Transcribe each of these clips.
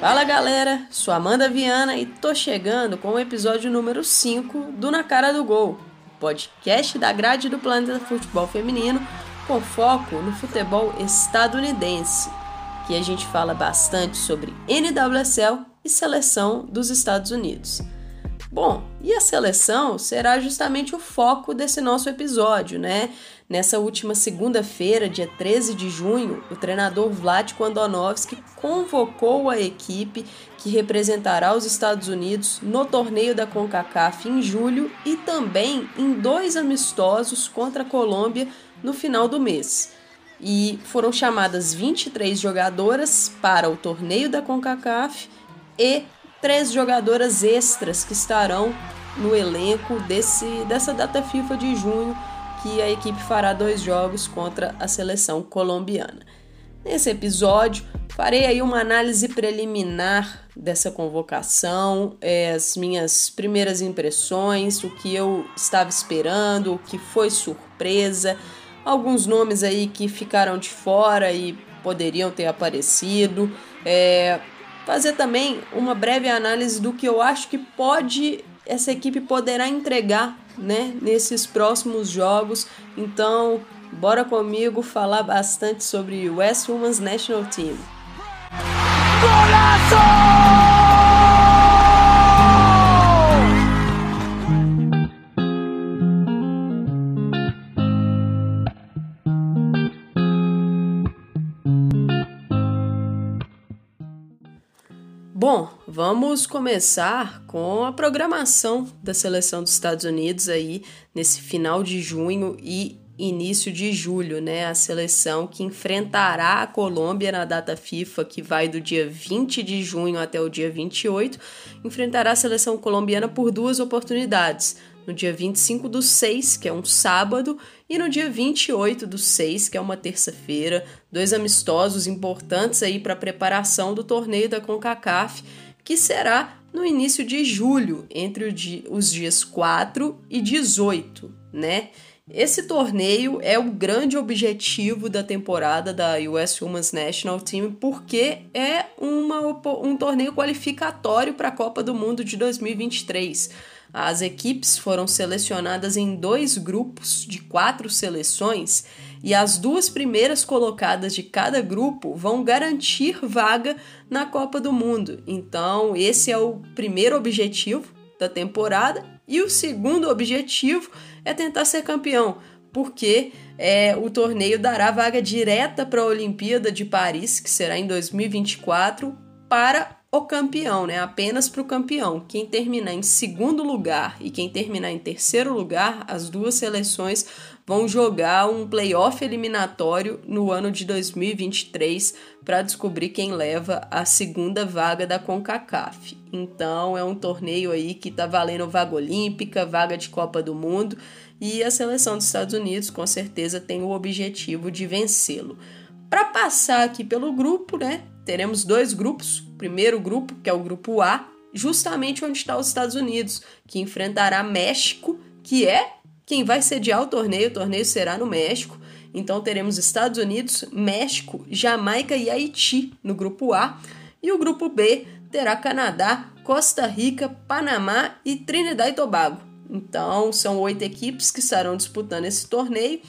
Fala galera, sou Amanda Viana e tô chegando com o episódio número 5 do Na Cara do Gol, podcast da grade do Planeta Futebol Feminino com foco no futebol estadunidense, que a gente fala bastante sobre NWSL e seleção dos Estados Unidos. Bom, e a seleção será justamente o foco desse nosso episódio, né? Nessa última segunda-feira, dia 13 de junho, o treinador Vlatko Andonovski convocou a equipe que representará os Estados Unidos no torneio da CONCACAF em julho e também em dois amistosos contra a Colômbia no final do mês. E foram chamadas 23 jogadoras para o torneio da CONCACAF e três jogadoras extras que estarão no elenco desse, dessa data FIFA de junho, que a equipe fará dois jogos contra a seleção colombiana. Nesse episódio, farei aí uma análise preliminar dessa convocação, é, as minhas primeiras impressões, o que eu estava esperando, o que foi surpresa, alguns nomes aí que ficaram de fora e poderiam ter aparecido. É, fazer também uma breve análise do que eu acho que pode essa equipe poderá entregar, né, nesses próximos jogos. Então, bora comigo falar bastante sobre West Women's National Team. Vamos começar com a programação da seleção dos Estados Unidos aí nesse final de junho e início de julho, né? A seleção que enfrentará a Colômbia na data FIFA, que vai do dia 20 de junho até o dia 28, enfrentará a seleção colombiana por duas oportunidades no dia 25 do 6, que é um sábado, e no dia 28 do 6, que é uma terça-feira, dois amistosos importantes aí para a preparação do torneio da CONCACAF, que será no início de julho, entre os dias 4 e 18, né? Esse torneio é o grande objetivo da temporada da US Women's National Team porque é uma, um torneio qualificatório para a Copa do Mundo de 2023. As equipes foram selecionadas em dois grupos de quatro seleções e as duas primeiras colocadas de cada grupo vão garantir vaga na Copa do Mundo. Então, esse é o primeiro objetivo da temporada e o segundo objetivo é tentar ser campeão, porque é, o torneio dará vaga direta para a Olimpíada de Paris, que será em 2024, para o campeão, né? Apenas para o campeão. Quem terminar em segundo lugar e quem terminar em terceiro lugar, as duas seleções vão jogar um playoff eliminatório no ano de 2023 para descobrir quem leva a segunda vaga da CONCACAF. Então é um torneio aí que está valendo vaga olímpica, vaga de Copa do Mundo e a seleção dos Estados Unidos com certeza tem o objetivo de vencê-lo. Para passar aqui pelo grupo, né? teremos dois grupos. O primeiro grupo, que é o grupo A, justamente onde está os Estados Unidos, que enfrentará México, que é quem vai sediar o torneio. O torneio será no México. Então teremos Estados Unidos, México, Jamaica e Haiti no grupo A. E o grupo B terá Canadá, Costa Rica, Panamá e Trinidad e Tobago. Então são oito equipes que estarão disputando esse torneio.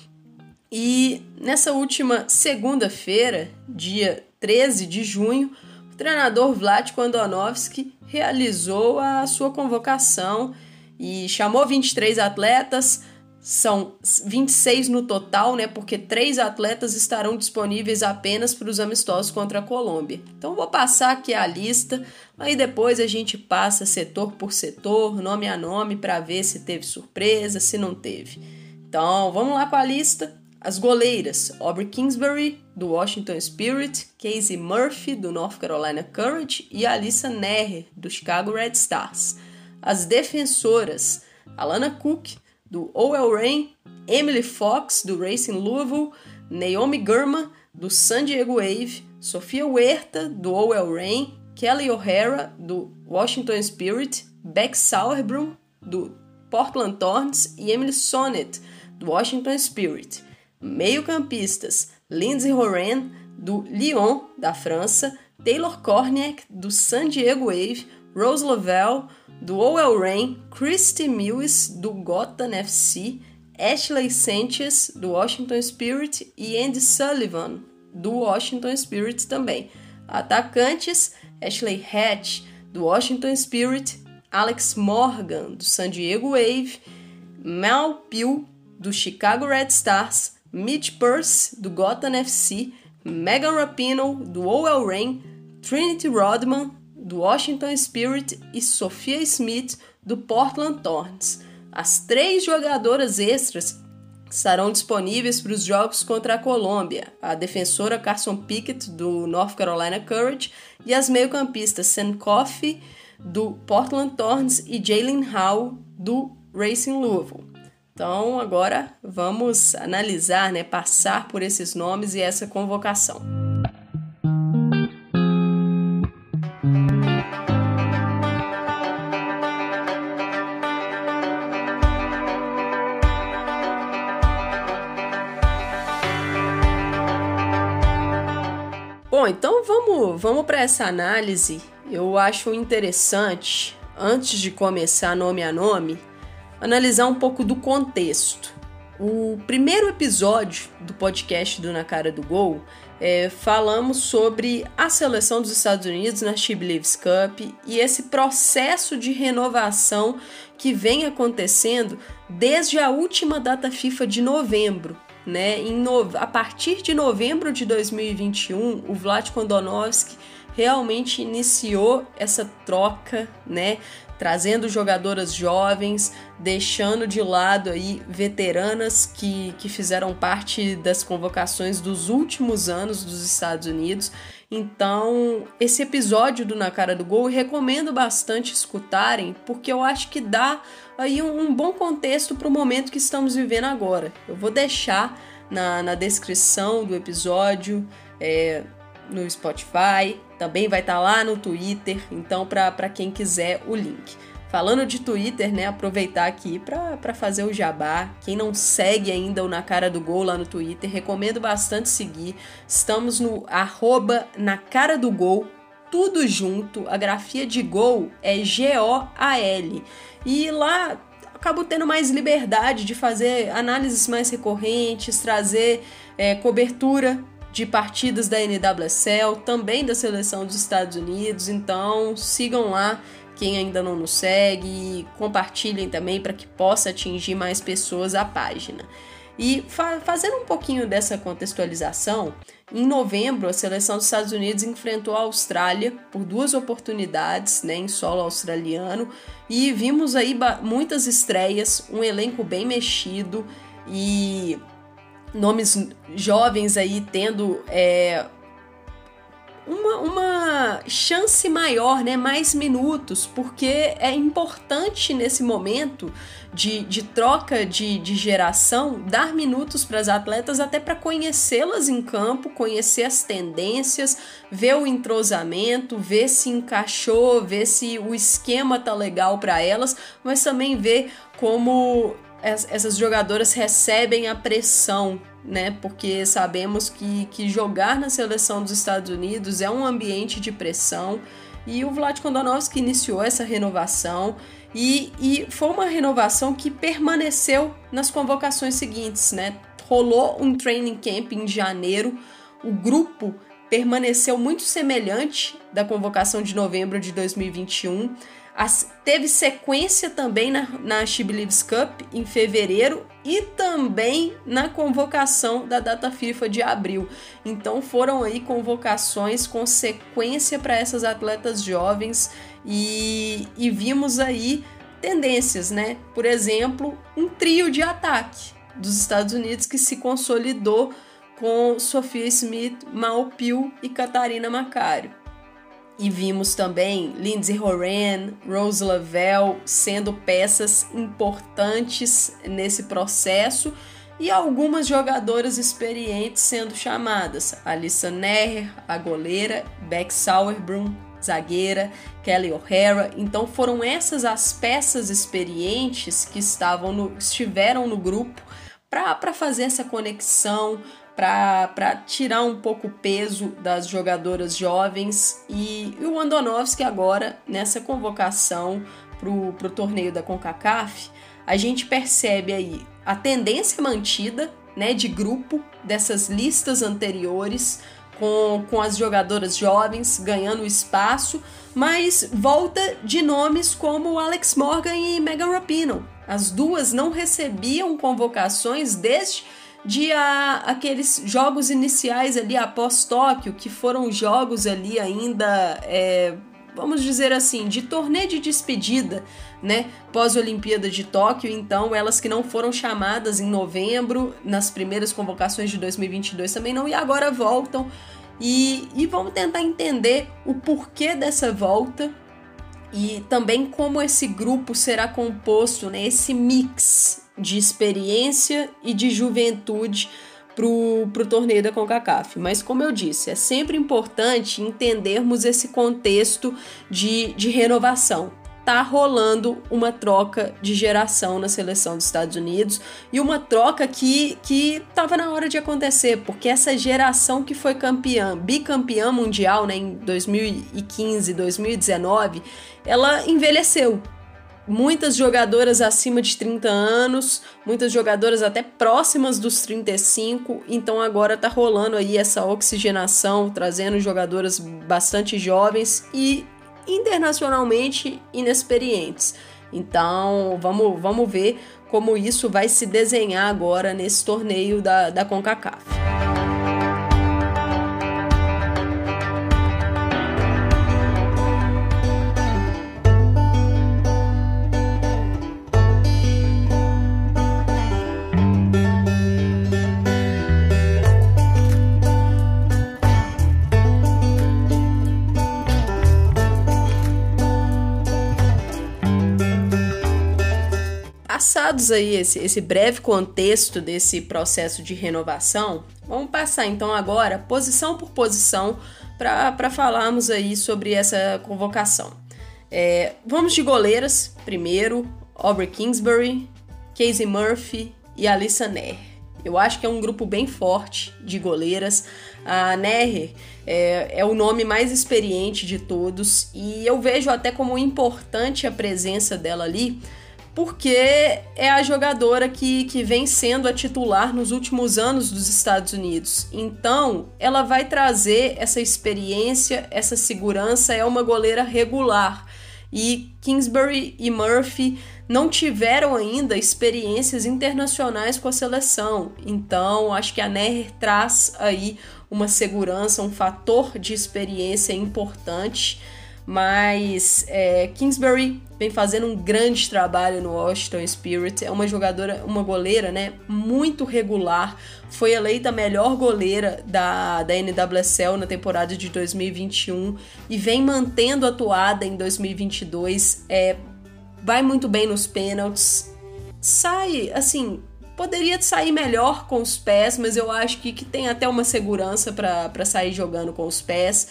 E nessa última segunda-feira, dia 13 de junho, o treinador Vlatko Andonovski realizou a sua convocação e chamou 23 atletas, são 26 no total, né? Porque três atletas estarão disponíveis apenas para os amistosos contra a Colômbia. Então vou passar aqui a lista, aí depois a gente passa setor por setor, nome a nome, para ver se teve surpresa, se não teve. Então vamos lá com a lista. As goleiras, Aubrey Kingsbury, do Washington Spirit, Casey Murphy, do North Carolina Courage e Alissa Neher, do Chicago Red Stars. As defensoras, Alana Cook, do OL Reign, Emily Fox, do Racing Louisville, Naomi Gurman, do San Diego Wave, Sofia Huerta, do Owell Rain, Kelly O'Hara, do Washington Spirit, Beck Sauerbrunn, do Portland Thorns e Emily Sonnet, do Washington Spirit. Meio-campistas: Lindsay Horan, do Lyon, da França, Taylor Korniak, do San Diego Wave, Rose Lavelle, do Owell Rain, Christy Mills, do Gotham FC, Ashley Sanchez, do Washington Spirit e Andy Sullivan, do Washington Spirit também. Atacantes: Ashley Hatch, do Washington Spirit, Alex Morgan, do San Diego Wave, Mal Peel, do Chicago Red Stars, Mitch Purse, do Gotham FC, Megan Rapinoe, do Owell Rain, Trinity Rodman, do Washington Spirit e Sophia Smith, do Portland Thorns. As três jogadoras extras estarão disponíveis para os jogos contra a Colômbia, a defensora Carson Pickett, do North Carolina Courage, e as meio-campistas Sam Coffey, do Portland Thorns, e Jalen Howe, do Racing Louisville. Então, agora vamos analisar, né, passar por esses nomes e essa convocação. Vamos, vamos para essa análise. Eu acho interessante, antes de começar nome a nome, analisar um pouco do contexto. O primeiro episódio do podcast do Na Cara do Gol é, falamos sobre a seleção dos Estados Unidos na She Believes Cup e esse processo de renovação que vem acontecendo desde a última data FIFA de novembro, né? Em no... A partir de novembro de 2021, o Vlad Kondonovski realmente iniciou essa troca, né? Trazendo jogadoras jovens, deixando de lado aí veteranas que, que fizeram parte das convocações dos últimos anos dos Estados Unidos. Então, esse episódio do Na Cara do Gol eu recomendo bastante escutarem, porque eu acho que dá aí um, um bom contexto para o momento que estamos vivendo agora. Eu vou deixar na, na descrição do episódio, é, no Spotify, também vai estar tá lá no Twitter, então para quem quiser o link. Falando de Twitter, né, aproveitar aqui para fazer o jabá. Quem não segue ainda o Na Cara do Gol lá no Twitter, recomendo bastante seguir. Estamos no arroba Na Cara do Gol, tudo junto. A grafia de gol é G-O-A-L. E lá acabo tendo mais liberdade de fazer análises mais recorrentes, trazer é, cobertura de partidas da NWSL, também da seleção dos Estados Unidos. Então sigam lá quem ainda não nos segue, compartilhem também para que possa atingir mais pessoas a página. E fa fazendo um pouquinho dessa contextualização, em novembro a seleção dos Estados Unidos enfrentou a Austrália por duas oportunidades né, em solo australiano e vimos aí muitas estreias, um elenco bem mexido e nomes jovens aí tendo é, uma, uma chance maior, né? mais minutos, porque é importante nesse momento de, de troca de, de geração dar minutos para as atletas até para conhecê-las em campo, conhecer as tendências, ver o entrosamento, ver se encaixou, ver se o esquema tá legal para elas, mas também ver como essas jogadoras recebem a pressão né? Porque sabemos que, que jogar na seleção dos Estados Unidos é um ambiente de pressão e o Vlad Kondonovski iniciou essa renovação e, e foi uma renovação que permaneceu nas convocações seguintes, né? Rolou um training camp em janeiro, o grupo permaneceu muito semelhante da convocação de novembro de 2021. As, teve sequência também na, na She Believes Cup em fevereiro e também na convocação da data FIFA de abril. Então foram aí convocações com sequência para essas atletas jovens e, e vimos aí tendências, né? Por exemplo, um trio de ataque dos Estados Unidos que se consolidou com Sophia Smith, Mal e Catarina Macario. E vimos também Lindsay Horan, Rose Lavelle sendo peças importantes nesse processo. e algumas jogadoras experientes sendo chamadas: Alissa Neher, a goleira, Beck Sauerbrunn, zagueira, Kelly O'Hara. Então foram essas as peças experientes que estavam no, estiveram no grupo para fazer essa conexão, para tirar um pouco o peso das jogadoras jovens. E, e o Andonovski agora, nessa convocação para o torneio da CONCACAF, a gente percebe aí a tendência mantida né, de grupo dessas listas anteriores, com, com as jogadoras jovens ganhando espaço, mas volta de nomes como Alex Morgan e Megan Rapinoe. As duas não recebiam convocações desde de a, aqueles jogos iniciais ali após Tóquio, que foram jogos ali ainda, é, vamos dizer assim, de torneio de despedida, né? Pós-Olimpíada de Tóquio, então elas que não foram chamadas em novembro, nas primeiras convocações de 2022 também não, e agora voltam e, e vamos tentar entender o porquê dessa volta e também como esse grupo será composto, né, esse mix de experiência e de juventude para o torneio da CONCACAF. Mas, como eu disse, é sempre importante entendermos esse contexto de, de renovação tá rolando uma troca de geração na seleção dos Estados Unidos e uma troca que que tava na hora de acontecer, porque essa geração que foi campeã, bicampeã mundial, né, em 2015, 2019, ela envelheceu. Muitas jogadoras acima de 30 anos, muitas jogadoras até próximas dos 35, então agora tá rolando aí essa oxigenação, trazendo jogadoras bastante jovens e internacionalmente inexperientes. Então, vamos, vamos ver como isso vai se desenhar agora nesse torneio da, da CONCACAF. Passados aí esse, esse breve contexto desse processo de renovação, vamos passar então agora posição por posição para falarmos aí sobre essa convocação. É, vamos de goleiras primeiro, Aubrey Kingsbury, Casey Murphy e Alissa Neher. Eu acho que é um grupo bem forte de goleiras. A Neher é, é, o nome mais experiente de todos e eu vejo até como importante a presença dela ali, porque é a jogadora que, que vem sendo a titular nos últimos anos dos Estados Unidos. Então, ela vai trazer essa experiência, essa segurança, é uma goleira regular. E Kingsbury e Murphy não tiveram ainda experiências internacionais com a seleção. Então, acho que a Neher traz aí uma segurança, um fator de experiência importante mas é, Kingsbury vem fazendo um grande trabalho no Washington Spirit. É uma jogadora, uma goleira, né, muito regular. Foi eleita a melhor goleira da, da NWSL na temporada de 2021 e vem mantendo atuada em 2022. É, vai muito bem nos pênaltis. Sai, assim, poderia sair melhor com os pés, mas eu acho que, que tem até uma segurança para sair jogando com os pés.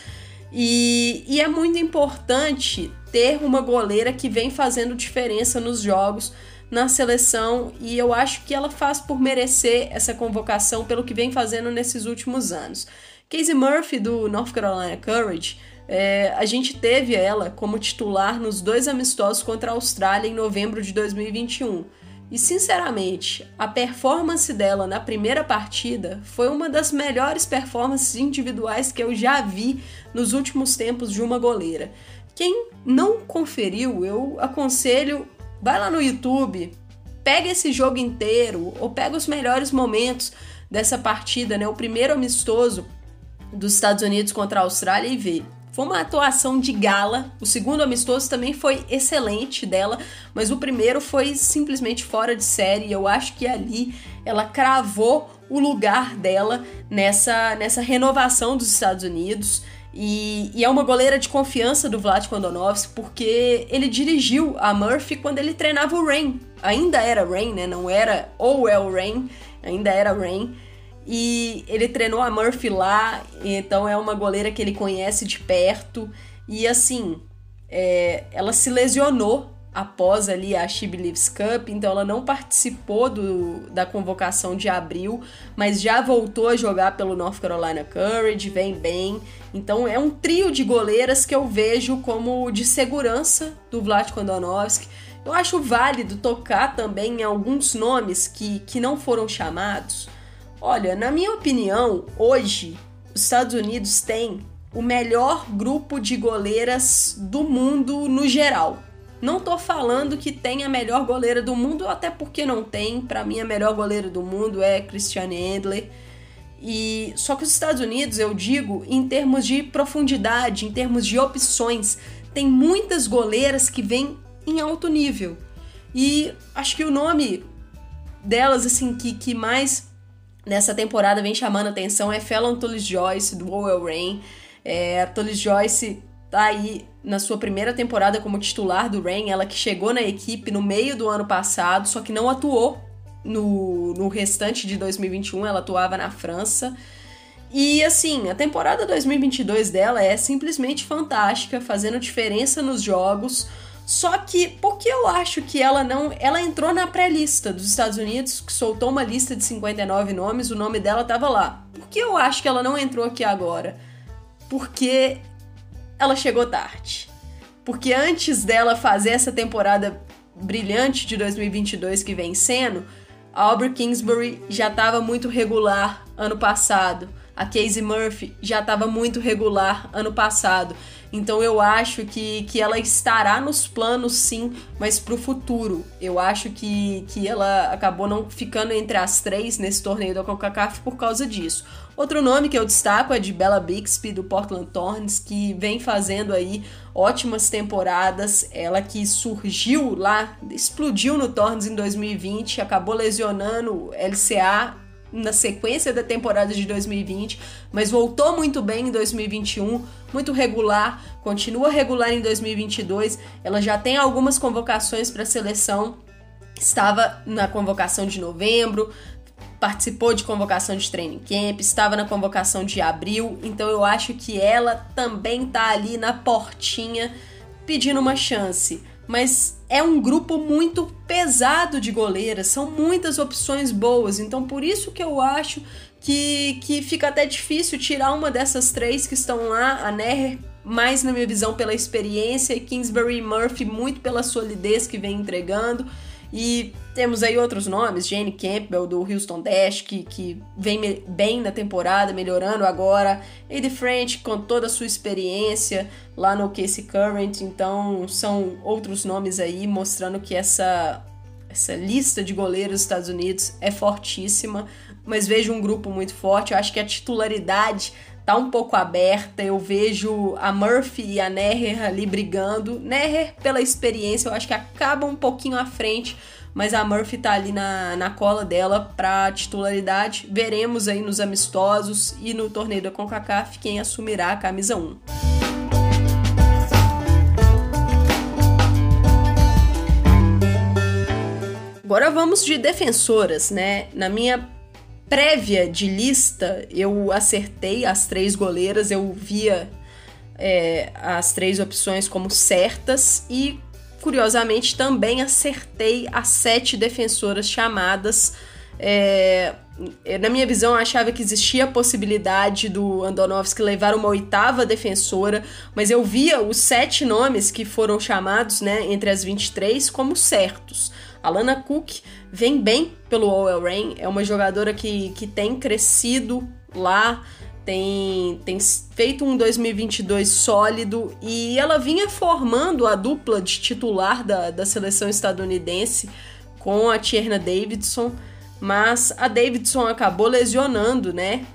E, e é muito importante ter uma goleira que vem fazendo diferença nos jogos, na seleção, e eu acho que ela faz por merecer essa convocação pelo que vem fazendo nesses últimos anos. Casey Murphy, do North Carolina Courage, é, a gente teve ela como titular nos dois amistosos contra a Austrália em novembro de 2021. E sinceramente, a performance dela na primeira partida foi uma das melhores performances individuais que eu já vi nos últimos tempos de uma goleira. Quem não conferiu, eu aconselho, vai lá no YouTube, pega esse jogo inteiro ou pega os melhores momentos dessa partida, né? O primeiro amistoso dos Estados Unidos contra a Austrália e vê. Foi uma atuação de gala. O segundo amistoso também foi excelente dela, mas o primeiro foi simplesmente fora de série. Eu acho que ali ela cravou o lugar dela nessa, nessa renovação dos Estados Unidos. E, e, é uma goleira de confiança do Vlad Kondonovski, porque ele dirigiu a Murphy quando ele treinava o Rain. Ainda era Rain, né? Não era ou é Rain, ainda era Rain. E ele treinou a Murphy lá, então é uma goleira que ele conhece de perto. E assim, é, ela se lesionou após ali a She Believes Cup, então ela não participou do, da convocação de abril, mas já voltou a jogar pelo North Carolina Courage, vem bem. Então é um trio de goleiras que eu vejo como de segurança do Vlad Kondonovski. Eu acho válido tocar também em alguns nomes que, que não foram chamados. Olha, na minha opinião, hoje os Estados Unidos têm o melhor grupo de goleiras do mundo no geral. Não tô falando que tem a melhor goleira do mundo, até porque não tem. Para mim, a melhor goleira do mundo é Christiane Endler. E só que os Estados Unidos, eu digo, em termos de profundidade, em termos de opções, tem muitas goleiras que vêm em alto nível. E acho que o nome delas, assim, que, que mais nessa temporada vem chamando atenção é Fallon Tullis Joyce, do Owell Rain. É, a Tullis Joyce tá aí na sua primeira temporada como titular do Rain, ela que chegou na equipe no meio do ano passado, só que não atuou no, no restante de 2021, ela atuava na França. E assim, a temporada 2022 dela é simplesmente fantástica, fazendo diferença nos jogos. Só que porque eu acho que ela não, ela entrou na pré-lista dos Estados Unidos, que soltou uma lista de 59 nomes, o nome dela tava lá. Por que eu acho que ela não entrou aqui agora? Porque ela chegou tarde. Porque antes dela fazer essa temporada brilhante de 2022 que vem sendo, a Aubrey Kingsbury já estava muito regular ano passado. A Casey Murphy já estava muito regular ano passado. Então eu acho que, que ela estará nos planos sim, mas para o futuro. Eu acho que, que ela acabou não ficando entre as três nesse torneio da CONCACAF por causa disso. Outro nome que eu destaco é de Bella Bixby, do Portland Thorns, que vem fazendo aí ótimas temporadas. Ela que surgiu lá, explodiu no Thorns em 2020, acabou lesionando LCA na sequência da temporada de 2020, mas voltou muito bem em 2021, muito regular, continua regular em 2022. Ela já tem algumas convocações para a seleção, estava na convocação de novembro, participou de convocação de training camp, estava na convocação de abril, então eu acho que ela também tá ali na portinha pedindo uma chance. Mas é um grupo muito pesado de goleiras, são muitas opções boas, então por isso que eu acho que, que fica até difícil tirar uma dessas três que estão lá, a Neher mais na minha visão pela experiência e Kingsbury Murphy muito pela solidez que vem entregando. E temos aí outros nomes, Jane Campbell do Houston Dash, que, que vem bem na temporada, melhorando agora. Eddie French com toda a sua experiência lá no Casey Current. Então são outros nomes aí mostrando que essa, essa lista de goleiros dos Estados Unidos é fortíssima. Mas vejo um grupo muito forte. Eu acho que a titularidade tá um pouco aberta. Eu vejo a Murphy e a Neher ali brigando. Neher, pela experiência, eu acho que acaba um pouquinho à frente, mas a Murphy tá ali na, na cola dela pra titularidade. Veremos aí nos amistosos e no torneio da CONCACAF quem assumirá a camisa 1. Agora vamos de defensoras, né? Na minha prévia de lista, eu acertei as três goleiras, eu via é, as três opções como certas e, curiosamente, também acertei as sete defensoras chamadas. É, na minha visão, eu achava que existia a possibilidade do Andonovski levar uma oitava defensora, mas eu via os sete nomes que foram chamados né, entre as 23 como certos. Alana Cook vem bem pelo OL Rain, é uma jogadora que, que tem crescido lá, tem, tem feito um 2022 sólido e ela vinha formando a dupla de titular da, da seleção estadunidense com a Tierna Davidson, mas a Davidson acabou lesionando, né?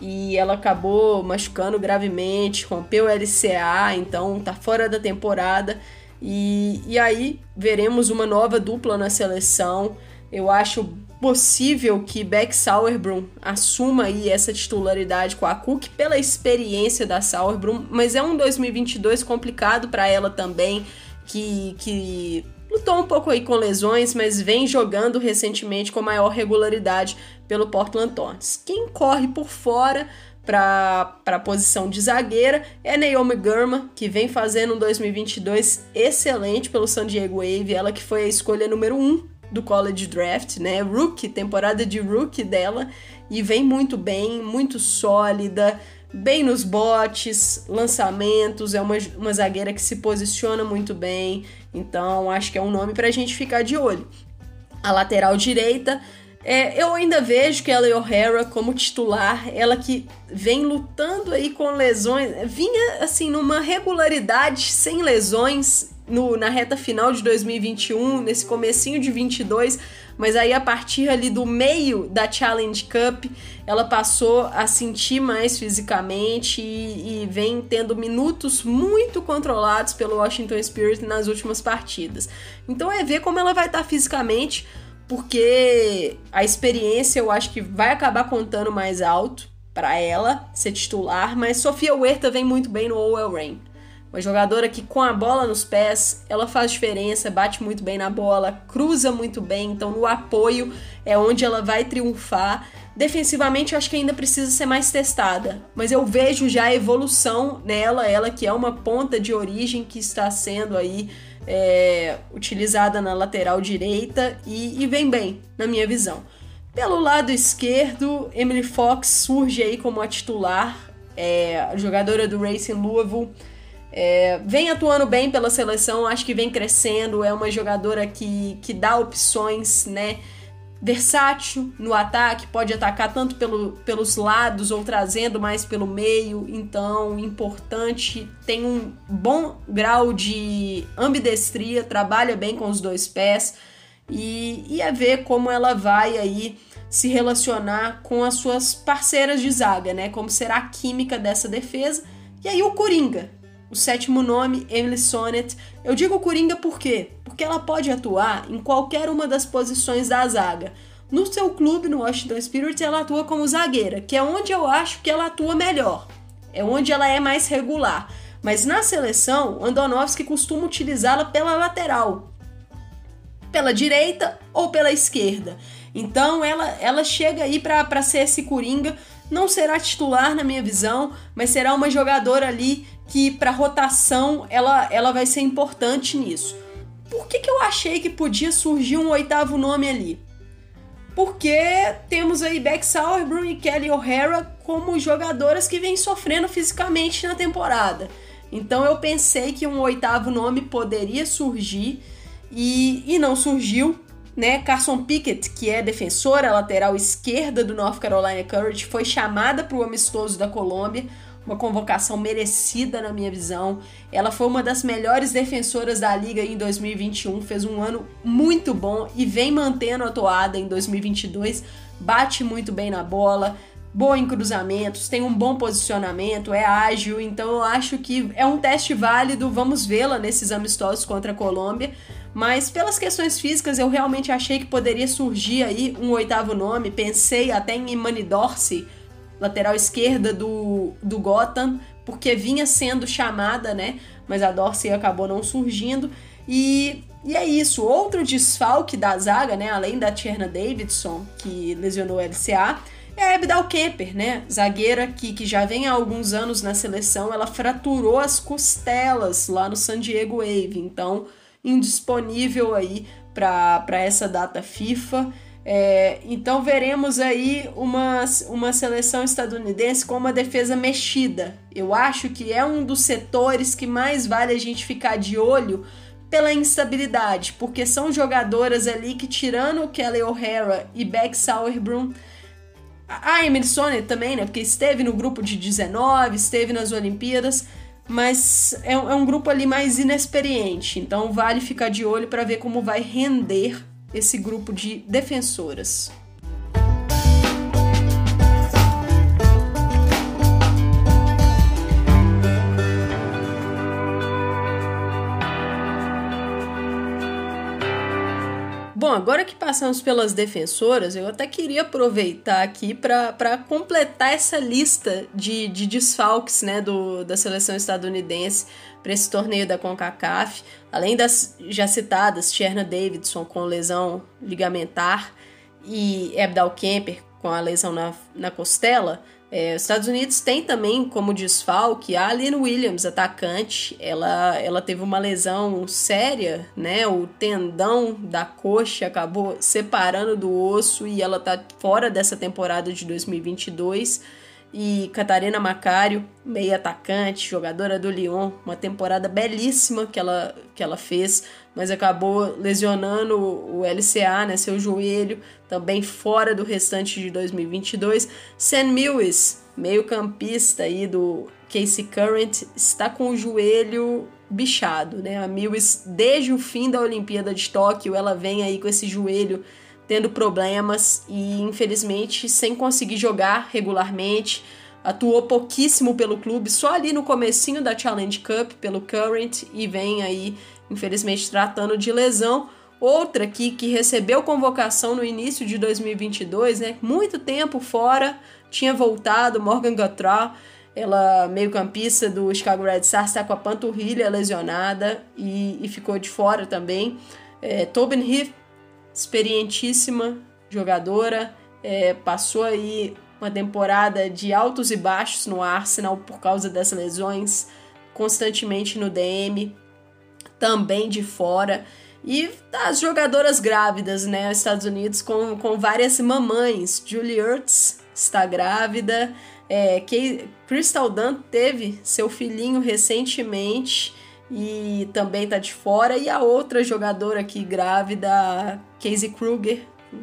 E ela acabou machucando gravemente, rompeu o LCA, então tá fora da temporada. E, e aí veremos uma nova dupla na seleção. Eu acho possível que Beck Sauerbrunn assuma aí essa titularidade com a Cook pela experiência da Sauerbrunn, mas é um 2022 complicado para ela também, que, que lutou um pouco aí com lesões, mas vem jogando recentemente com maior regularidade pelo Portland Thorns. Quem corre por fora para a posição de zagueira é Naomi Gurman, que vem fazendo um 2022 excelente pelo San Diego Wave, ela que foi a escolha número 1 um do college draft, né? Rookie, temporada de rookie dela, e vem muito bem, muito sólida, bem nos botes, lançamentos, é uma, uma zagueira que se posiciona muito bem, então acho que é um nome para a gente ficar de olho. A lateral direita, é, eu ainda vejo que ela O'Hara como titular, ela que vem lutando aí com lesões, vinha assim numa regularidade sem lesões no, na reta final de 2021, nesse comecinho de 22, mas aí a partir ali do meio da Challenge Cup, ela passou a sentir mais fisicamente e, e vem tendo minutos muito controlados pelo Washington Spirit nas últimas partidas. Então é ver como ela vai estar fisicamente, porque a experiência eu acho que vai acabar contando mais alto para ela ser titular, mas Sofia Huerta vem muito bem no Owell Rain. Uma jogadora que com a bola nos pés, ela faz diferença, bate muito bem na bola, cruza muito bem, então no apoio é onde ela vai triunfar. Defensivamente, eu acho que ainda precisa ser mais testada, mas eu vejo já a evolução nela, ela que é uma ponta de origem que está sendo aí é, utilizada na lateral direita e, e vem bem, na minha visão. Pelo lado esquerdo, Emily Fox surge aí como a titular, é, jogadora do Racing Louisville. É, vem atuando bem pela seleção, acho que vem crescendo, é uma jogadora que, que dá opções, né? Versátil no ataque, pode atacar tanto pelo, pelos lados ou trazendo mais pelo meio, então importante, tem um bom grau de ambidestria, trabalha bem com os dois pés e, e é ver como ela vai aí se relacionar com as suas parceiras de zaga, né? Como será a química dessa defesa. E aí o Coringa, o sétimo nome, Emily Sonnet. Eu digo Coringa por quê? Porque ela pode atuar em qualquer uma das posições da zaga. No seu clube, no Washington Spirit, ela atua como zagueira, que é onde eu acho que ela atua melhor. É onde ela é mais regular. Mas na seleção, Andonovski costuma utilizá-la pela lateral, pela direita ou pela esquerda. Então ela, ela chega aí para ser esse coringa. Não será titular na minha visão, mas será uma jogadora ali que para rotação ela, ela vai ser importante nisso. Por que, que eu achei que podia surgir um oitavo nome ali? Porque temos aí Beck Sauerbrunn e Kelly O'Hara como jogadoras que vêm sofrendo fisicamente na temporada. Então eu pensei que um oitavo nome poderia surgir e, e não surgiu. Né? Carson Pickett, que é defensora lateral esquerda do North Carolina Courage, foi chamada para o amistoso da Colômbia uma convocação merecida na minha visão. Ela foi uma das melhores defensoras da liga em 2021, fez um ano muito bom e vem mantendo a toada em 2022. Bate muito bem na bola, boa em cruzamentos, tem um bom posicionamento, é ágil, então eu acho que é um teste válido. Vamos vê-la nesses amistosos contra a Colômbia. Mas pelas questões físicas, eu realmente achei que poderia surgir aí um oitavo nome. Pensei até em Imani Dorsey, lateral esquerda do, do Gotham, porque vinha sendo chamada, né? Mas a Dorsey acabou não surgindo. E, e é isso. Outro desfalque da zaga, né? Além da Tierna Davidson, que lesionou o LCA, é a Abdal Kemper, né? Zagueira que, que já vem há alguns anos na seleção. Ela fraturou as costelas lá no San Diego Wave. Então, indisponível aí para essa data FIFA. É, então veremos aí uma, uma seleção estadunidense com uma defesa mexida. Eu acho que é um dos setores que mais vale a gente ficar de olho pela instabilidade, porque são jogadoras ali que, tirando o Kelly O'Hara e Beck Sauerbrunn, a Sonnet também, né? Porque esteve no grupo de 19, esteve nas Olimpíadas, mas é, é um grupo ali mais inexperiente. Então vale ficar de olho para ver como vai render esse grupo de defensoras. Bom, agora que passamos pelas defensoras, eu até queria aproveitar aqui para completar essa lista de, de desfalques né, do, da seleção estadunidense para esse torneio da CONCACAF. Além das já citadas, Cherna Davidson com lesão ligamentar e Ebdal Kemper com a lesão na, na costela, é, os Estados Unidos tem também como desfalque a Aline Williams, atacante. Ela, ela teve uma lesão séria, né? O tendão da coxa acabou separando do osso e ela tá fora dessa temporada de 2022 e Catarina Macário, meia atacante, jogadora do Lyon, uma temporada belíssima que ela, que ela fez, mas acabou lesionando o LCA, né, seu joelho, também fora do restante de 2022. Sam Lewis, meio campista aí do Casey Current, está com o joelho bichado, né? A Lewis, desde o fim da Olimpíada de Tóquio, ela vem aí com esse joelho tendo problemas e infelizmente sem conseguir jogar regularmente. Atuou pouquíssimo pelo clube, só ali no comecinho da Challenge Cup pelo Current e vem aí infelizmente tratando de lesão. Outra aqui que recebeu convocação no início de 2022, né? Muito tempo fora, tinha voltado, Morgan Gautrat, ela meio-campista do Chicago Red Stars, está com a panturrilha lesionada e, e ficou de fora também. É, Tobin Heath experientíssima jogadora, é, passou aí uma temporada de altos e baixos no Arsenal por causa das lesões, constantemente no DM, também de fora. E as jogadoras grávidas, né? Os Estados Unidos com, com várias mamães. Julie Ertz está grávida. É, Crystal Dunn teve seu filhinho recentemente e também tá de fora. E a outra jogadora aqui grávida, Casey Kruger,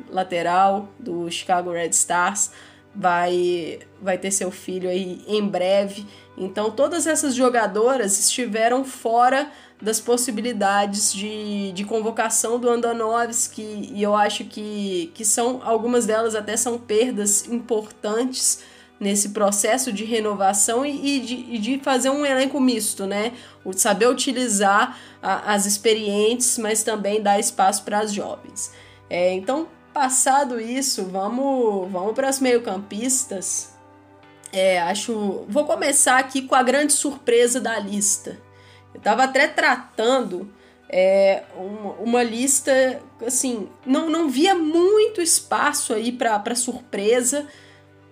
lateral do Chicago Red Stars, vai, vai ter seu filho aí em breve. Então todas essas jogadoras estiveram fora das possibilidades de, de convocação do Andonovski e eu acho que, que são algumas delas até são perdas importantes nesse processo de renovação e, e, de, e de, fazer um elenco misto, né? Saber utilizar a, as experientes, mas também dar espaço para as jovens. É, então, passado isso, vamos, vamos para as meio-campistas. É, acho. Vou começar aqui com a grande surpresa da lista. Eu estava até tratando é, uma, uma, lista, assim, não, não via muito espaço aí para surpresa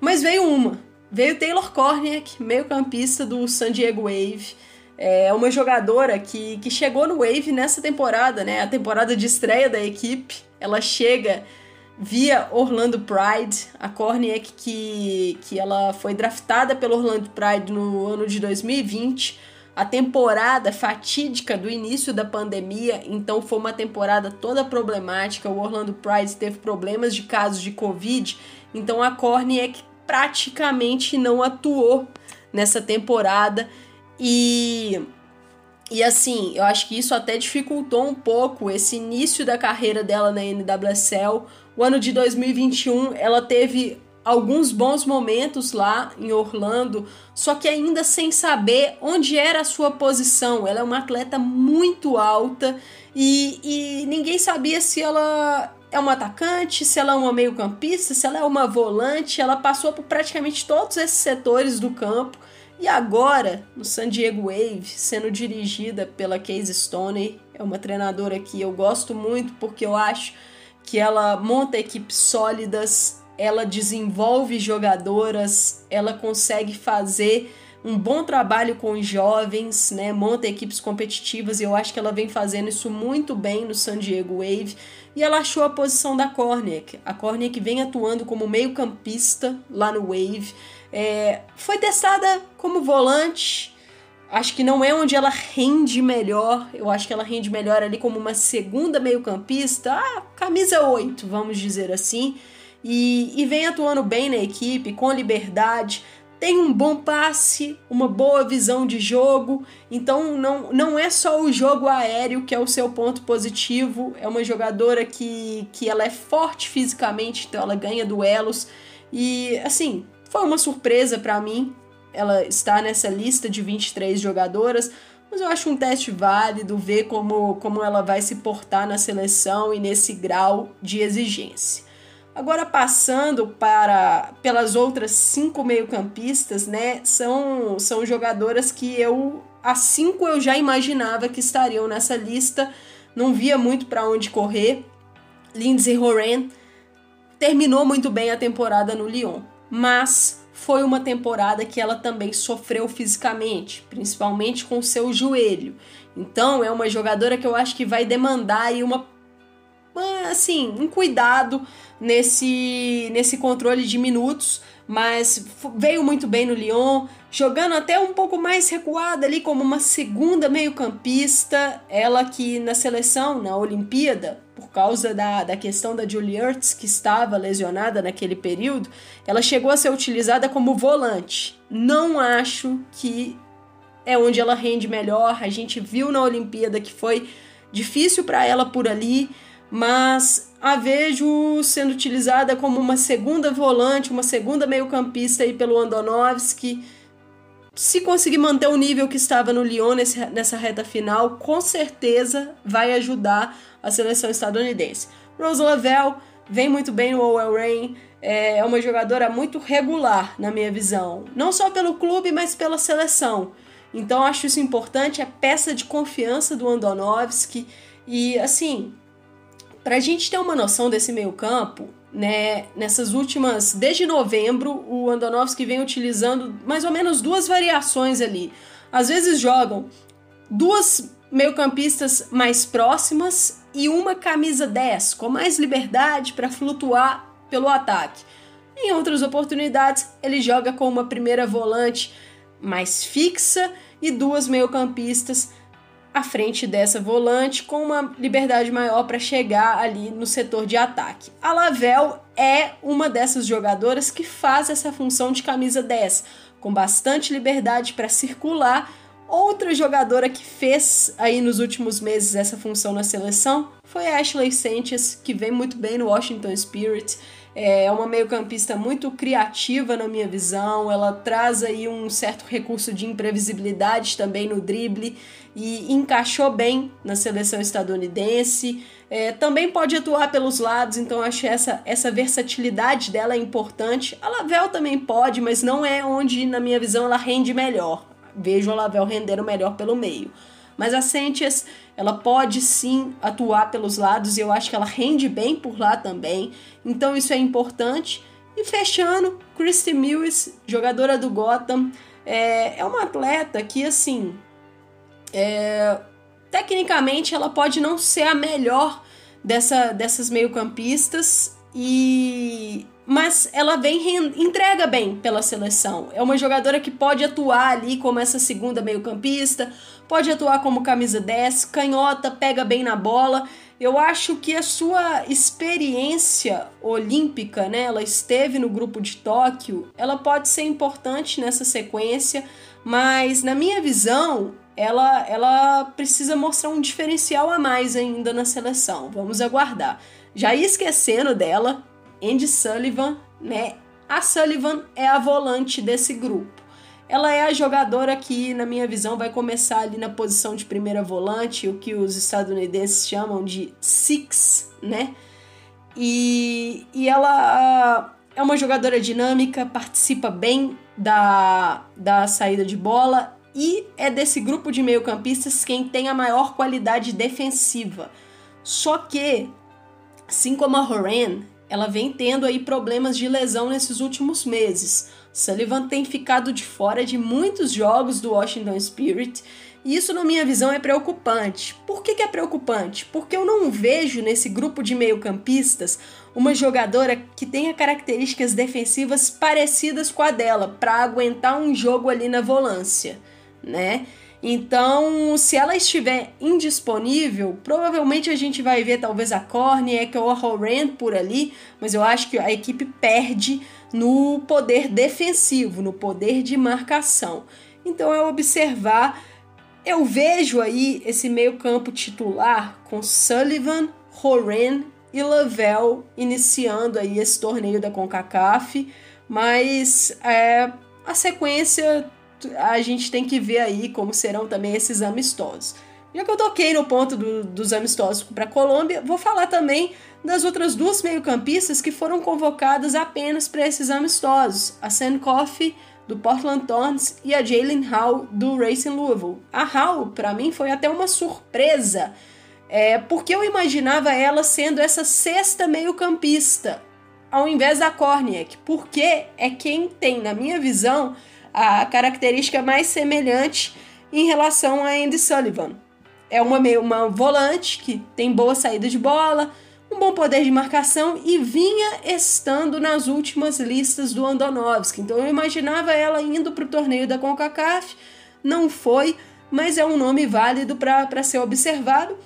mas veio uma. Veio Taylor Korniak, meio campista do San Diego Wave. É uma jogadora que, que chegou no Wave nessa temporada, né? A temporada de estreia da equipe. Ela chega via Orlando Pride. A Korniak que, que ela foi draftada pelo Orlando Pride no ano de 2020 a temporada fatídica do início da pandemia, então foi uma temporada toda problemática. O Orlando Pride teve problemas de casos de Covid, então a Korniak praticamente não atuou nessa temporada e e assim, eu acho que isso até dificultou um pouco esse início da carreira dela na NWSL. O ano de 2021, ela teve alguns bons momentos lá em Orlando, só que ainda sem saber onde era a sua posição. Ela é uma atleta muito alta e, e ninguém sabia se ela é uma atacante, se ela é uma meio-campista, se ela é uma volante, ela passou por praticamente todos esses setores do campo. E agora, no San Diego Wave, sendo dirigida pela Casey Stoney, é uma treinadora que eu gosto muito porque eu acho que ela monta equipes sólidas, ela desenvolve jogadoras, ela consegue fazer um bom trabalho com jovens, né? Monta equipes competitivas e eu acho que ela vem fazendo isso muito bem no San Diego Wave e ela achou a posição da Korniak. A Korniak vem atuando como meio-campista lá no Wave. É, foi testada como volante. Acho que não é onde ela rende melhor. Eu acho que ela rende melhor ali como uma segunda meio-campista. Ah, camisa 8, vamos dizer assim. E, e vem atuando bem na equipe, com liberdade tem um bom passe, uma boa visão de jogo. Então não, não é só o jogo aéreo que é o seu ponto positivo. É uma jogadora que, que ela é forte fisicamente, então ela ganha duelos. E assim, foi uma surpresa para mim. ela está nessa lista de 23 jogadoras, mas eu acho um teste válido ver como, como ela vai se portar na seleção e nesse grau de exigência. Agora passando para pelas outras cinco meio-campistas, né? São, são jogadoras que eu as cinco eu já imaginava que estariam nessa lista. Não via muito para onde correr. Lindsay Horan terminou muito bem a temporada no Lyon, mas foi uma temporada que ela também sofreu fisicamente, principalmente com seu joelho. Então é uma jogadora que eu acho que vai demandar aí uma assim, um cuidado nesse, nesse controle de minutos, mas veio muito bem no Lyon, jogando até um pouco mais recuada ali como uma segunda meio-campista, ela que na seleção, na Olimpíada, por causa da, da questão da Julie Ertz, que estava lesionada naquele período, ela chegou a ser utilizada como volante. Não acho que é onde ela rende melhor. A gente viu na Olimpíada que foi difícil para ela por ali mas a vejo sendo utilizada como uma segunda volante, uma segunda meio-campista aí pelo Andonovski. Se conseguir manter o nível que estava no Lyon nesse, nessa reta final, com certeza vai ajudar a seleção estadunidense. Rose Lavelle vem muito bem no OL Reign, é uma jogadora muito regular na minha visão, não só pelo clube, mas pela seleção. Então acho isso importante, é peça de confiança do Andonovski e assim, para a gente ter uma noção desse meio-campo, né, nessas últimas. Desde novembro, o Andonovski vem utilizando mais ou menos duas variações ali. Às vezes jogam duas meio-campistas mais próximas e uma camisa 10, com mais liberdade para flutuar pelo ataque. Em outras oportunidades, ele joga com uma primeira volante mais fixa e duas meio-campistas à frente dessa volante com uma liberdade maior para chegar ali no setor de ataque. A Lavelle é uma dessas jogadoras que faz essa função de camisa 10, com bastante liberdade para circular. Outra jogadora que fez aí nos últimos meses essa função na seleção foi a Ashley Sanchez, que vem muito bem no Washington Spirit. É uma meio-campista muito criativa na minha visão. Ela traz aí um certo recurso de imprevisibilidade também no drible e encaixou bem na seleção estadunidense. É, também pode atuar pelos lados, então acho essa, essa versatilidade dela é importante. A Lavelle também pode, mas não é onde, na minha visão, ela rende melhor. Vejo a Lavelle rendendo melhor pelo meio. Mas a Sanchez, ela pode sim atuar pelos lados e eu acho que ela rende bem por lá também. Então isso é importante. E fechando, Christy Mills, jogadora do Gotham, é, é uma atleta que, assim, é, tecnicamente ela pode não ser a melhor dessa, dessas meio-campistas e mas ela vem entrega bem pela seleção. É uma jogadora que pode atuar ali como essa segunda meio-campista, pode atuar como camisa 10, canhota, pega bem na bola. Eu acho que a sua experiência olímpica, né, ela esteve no grupo de Tóquio, ela pode ser importante nessa sequência, mas na minha visão, ela, ela precisa mostrar um diferencial a mais ainda na seleção. Vamos aguardar. Já esquecendo dela, Andy Sullivan, né? A Sullivan é a volante desse grupo. Ela é a jogadora que, na minha visão, vai começar ali na posição de primeira volante, o que os estadunidenses chamam de six, né? E, e ela é uma jogadora dinâmica, participa bem da, da saída de bola e é desse grupo de meio-campistas quem tem a maior qualidade defensiva. Só que, assim como a Horan, ela vem tendo aí problemas de lesão nesses últimos meses. Sullivan tem ficado de fora de muitos jogos do Washington Spirit e isso, na minha visão, é preocupante. Por que, que é preocupante? Porque eu não vejo nesse grupo de meio-campistas uma jogadora que tenha características defensivas parecidas com a dela para aguentar um jogo ali na volância né? Então, se ela estiver indisponível, provavelmente a gente vai ver talvez a Korniak ou a Horan por ali, mas eu acho que a equipe perde no poder defensivo, no poder de marcação. Então, é observar, eu vejo aí esse meio-campo titular com Sullivan, Horan e Lavelle iniciando aí esse torneio da CONCACAF, mas é, a sequência a gente tem que ver aí como serão também esses amistosos. Já que eu toquei no ponto do, dos amistosos para a Colômbia, vou falar também das outras duas meio-campistas que foram convocadas apenas para esses amistosos: a Sam Coffey, do Portland Thorns, e a Jalen Howe, do Racing Louisville. A Howe, para mim, foi até uma surpresa, é, porque eu imaginava ela sendo essa sexta meio-campista, ao invés da Korniak, porque é quem tem, na minha visão, a característica mais semelhante em relação a Andy Sullivan. É uma, uma volante que tem boa saída de bola, um bom poder de marcação e vinha estando nas últimas listas do Andonovski. Então eu imaginava ela indo para o torneio da CONCACAF, não foi, mas é um nome válido para ser observado.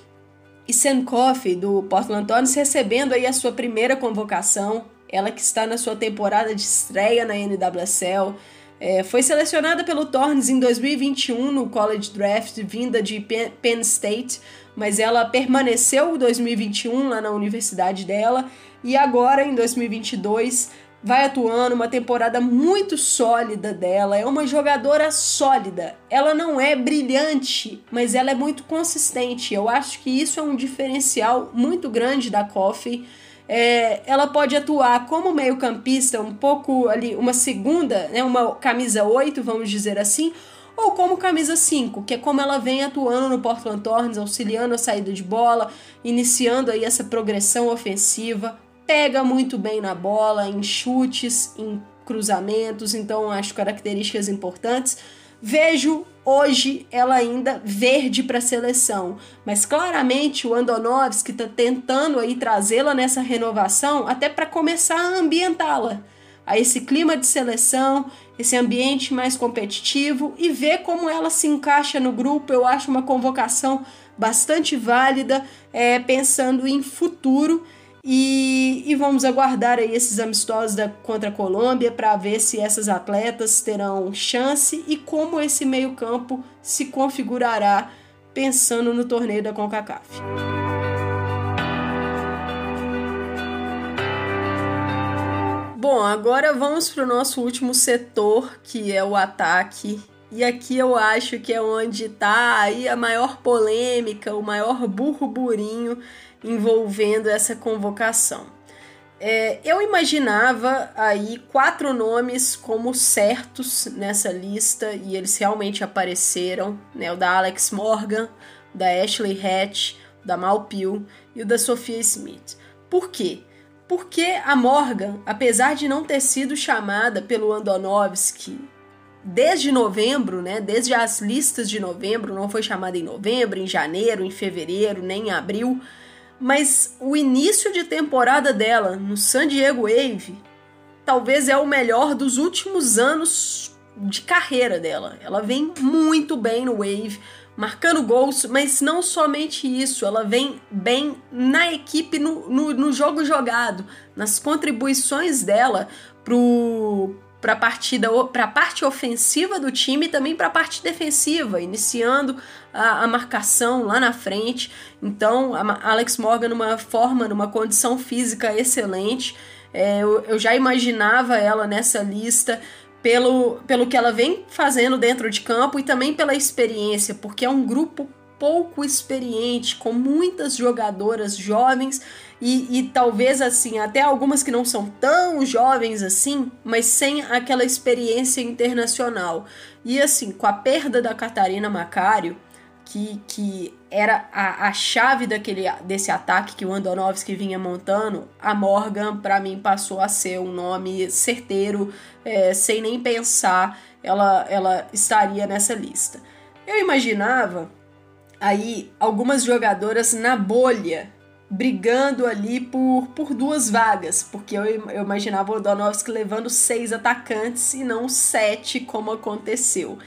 E Coffey, do Portland Thorns, recebendo aí a sua primeira convocação, ela que está na sua temporada de estreia na NWSL, é, foi selecionada pelo Thorns em 2021 no College Draft, vinda de Penn State, mas ela permaneceu em 2021 lá na universidade dela e agora em 2022 vai atuando uma temporada muito sólida dela. É uma jogadora sólida. Ela não é brilhante, mas ela é muito consistente. Eu acho que isso é um diferencial muito grande da Coffee. É, ela pode atuar como meio-campista, um pouco ali, uma segunda, né, uma camisa 8, vamos dizer assim, ou como camisa 5, que é como ela vem atuando no Portland Thorns, auxiliando a saída de bola, iniciando aí essa progressão ofensiva, pega muito bem na bola, em chutes, em cruzamentos, então acho características importantes. Vejo hoje ela ainda verde para a seleção, mas claramente o Andonovski está tentando aí trazê-la nessa renovação até para começar a ambientá-la a esse clima de seleção, esse ambiente mais competitivo e ver como ela se encaixa no grupo. Eu acho uma convocação bastante válida, é, pensando em futuro. E, e, vamos aguardar aí esses amistosos da, contra a Colômbia para ver se essas atletas terão chance e como esse meio-campo se configurará pensando no torneio da CONCACAF. Bom, agora vamos para o nosso último setor, que é o ataque. E aqui eu acho que é onde está aí a maior polêmica, o maior burburinho envolvendo essa convocação. É, eu imaginava aí quatro nomes como certos nessa lista e eles realmente apareceram, né? O da Alex Morgan, da Ashley Hatch, da Mal Peel e o da Sophia Smith. Por quê? Porque a Morgan, apesar de não ter sido chamada pelo Andonovski desde novembro, né, desde as listas de novembro, não foi chamada em novembro, em janeiro, em fevereiro, nem em abril, mas o início de temporada dela no San Diego Wave talvez é o melhor dos últimos anos de carreira dela. Ela vem muito bem no Wave, marcando gols, mas não somente isso, ela vem bem na equipe, no, no, no jogo jogado, nas contribuições dela para a partida, para a parte ofensiva do time e também para a parte defensiva, iniciando a, a, marcação lá na frente. Então, Alex Morgan numa forma, numa condição física excelente. É, eu, eu já imaginava ela nessa lista pelo, pelo que ela vem fazendo dentro de campo e também pela experiência, porque é um grupo pouco experiente, com muitas jogadoras jovens e, e, talvez assim, até algumas que não são tão jovens assim, mas sem aquela experiência internacional. E assim, com a perda da Catarina Macário, que, que era a, a chave daquele, desse ataque que o Andonovski vinha montando, a Morgan, para mim, passou a ser um nome certeiro, é, sem nem pensar, ela, ela estaria nessa lista. Eu imaginava aí algumas jogadoras na bolha brigando ali por, por duas vagas, porque eu, eu imaginava o Andonovski levando seis atacantes e não sete, como aconteceu.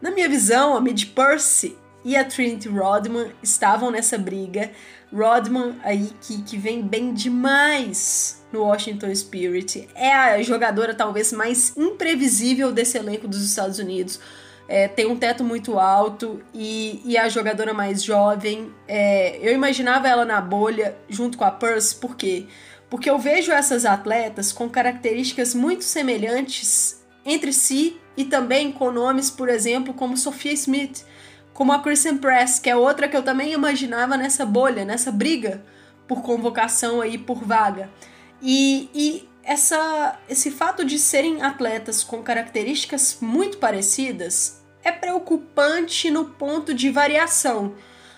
Na minha visão, a Mid Percy e a Trinity Rodman estavam nessa briga. Rodman aí que, que vem bem demais no Washington Spirit. É a jogadora talvez mais imprevisível desse elenco dos Estados Unidos. É, tem um teto muito alto e, e a jogadora mais jovem. É, eu imaginava ela na bolha junto com a Purse, por quê? Porque eu vejo essas atletas com características muito semelhantes entre si e também com nomes, por exemplo, como Sophia Smith, como a Kristen Press, que é outra que eu também imaginava nessa bolha, nessa briga por convocação aí por vaga. E, e essa, esse fato de serem atletas com características muito parecidas é preocupante no ponto de variação.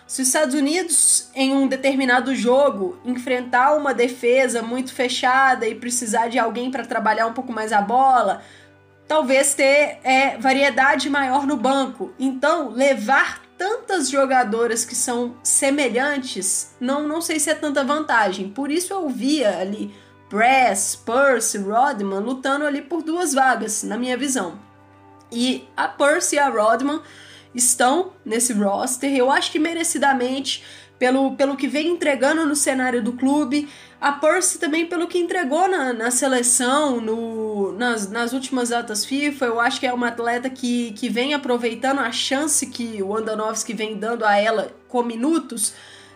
Se os Estados Unidos, em um determinado jogo, enfrentar uma defesa muito fechada e precisar de alguém para trabalhar um pouco mais a bola, talvez ter é, variedade maior no banco. Então, levar tantas jogadoras que são semelhantes, não, não sei se é tanta vantagem. Por isso eu via ali Press, Percy, Rodman lutando ali por duas vagas, na minha visão. E a Percy e a Rodman estão nesse roster, eu acho que merecidamente, pelo, pelo que vem entregando no cenário do clube. A Percy também pelo que entregou na, na seleção, no, nas, nas últimas datas FIFA. Eu acho que é uma atleta que, que vem aproveitando a chance que o Andanovski vem dando a ela com minutos.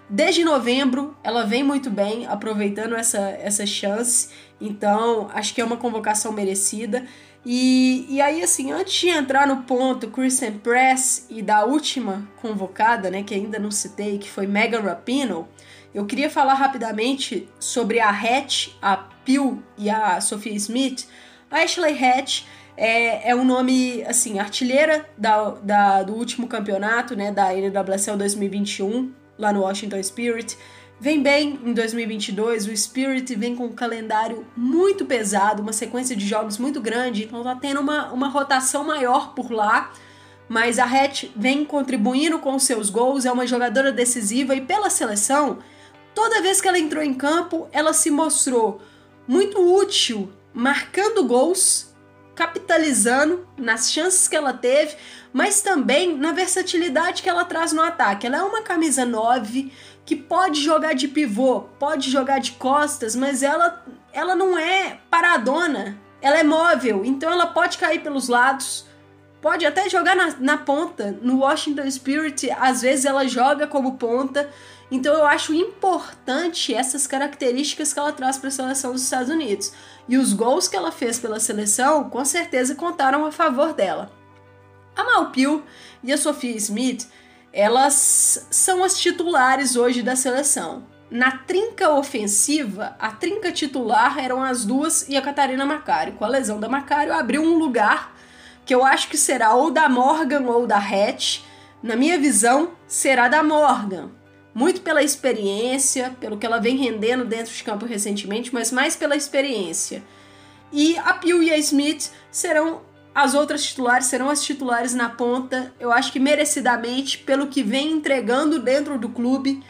Desde novembro, ela vem muito bem, aproveitando essa, essa chance. Então, acho que é uma convocação merecida. E, e aí, assim, antes de entrar no ponto Christian Press e da última convocada, né, que ainda não citei, que foi Megan Rapinoe, eu queria falar rapidamente sobre a Hatch, a Peel e a Sophia Smith. A Ashley Hatch é, é um nome, assim, artilheira da, da, do último campeonato, né, da NWSL 2021, lá no Washington Spirit. Vem bem em 2022, o Spirit vem com um calendário muito pesado, uma sequência de jogos muito grande, então tá tendo uma, uma rotação maior por lá. Mas a Hatch vem contribuindo com seus gols, é uma jogadora decisiva e pela seleção Toda vez que ela entrou em campo, ela se mostrou muito útil, marcando gols, capitalizando nas chances que ela teve, mas também na versatilidade que ela traz no ataque. Ela é uma camisa 9 que pode jogar de pivô, pode jogar de costas, mas ela, ela não é paradona, ela é móvel, então ela pode cair pelos lados, pode até jogar na, na ponta. No Washington Spirit, às vezes ela joga como ponta. Então eu acho importante essas características que ela traz para a seleção dos Estados Unidos. E os gols que ela fez pela seleção, com certeza contaram a favor dela. A Malpil e a Sophia Smith, elas são as titulares hoje da seleção. Na trinca ofensiva, a trinca titular eram as duas e a Catarina Macário. Com a lesão da Macário, abriu um lugar que eu acho que será ou da Morgan ou da Hatch. Na minha visão, será da Morgan, muito pela experiência, pelo que ela vem rendendo dentro de campo recentemente, mas mais pela experiência. E a Peel e a Smith serão as outras titulares, serão as titulares na ponta, eu acho que merecidamente, pelo que vem entregando dentro do clube.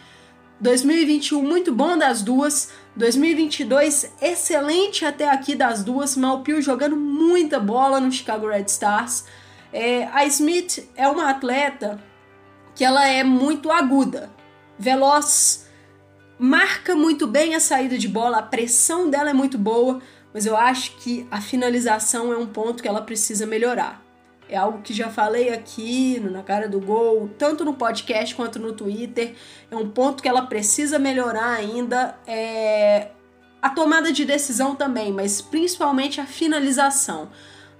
2021 muito bom das duas, 2022 excelente até aqui das duas, Malpio jogando muita bola no Chicago Red Stars. É, a Smith é uma atleta que ela é muito aguda, veloz, marca muito bem a saída de bola, a pressão dela é muito boa, mas eu acho que a finalização é um ponto que ela precisa melhorar. É algo que já falei aqui na cara do gol, tanto no podcast quanto no Twitter. É um ponto que ela precisa melhorar ainda. É a tomada de decisão também, mas principalmente a finalização.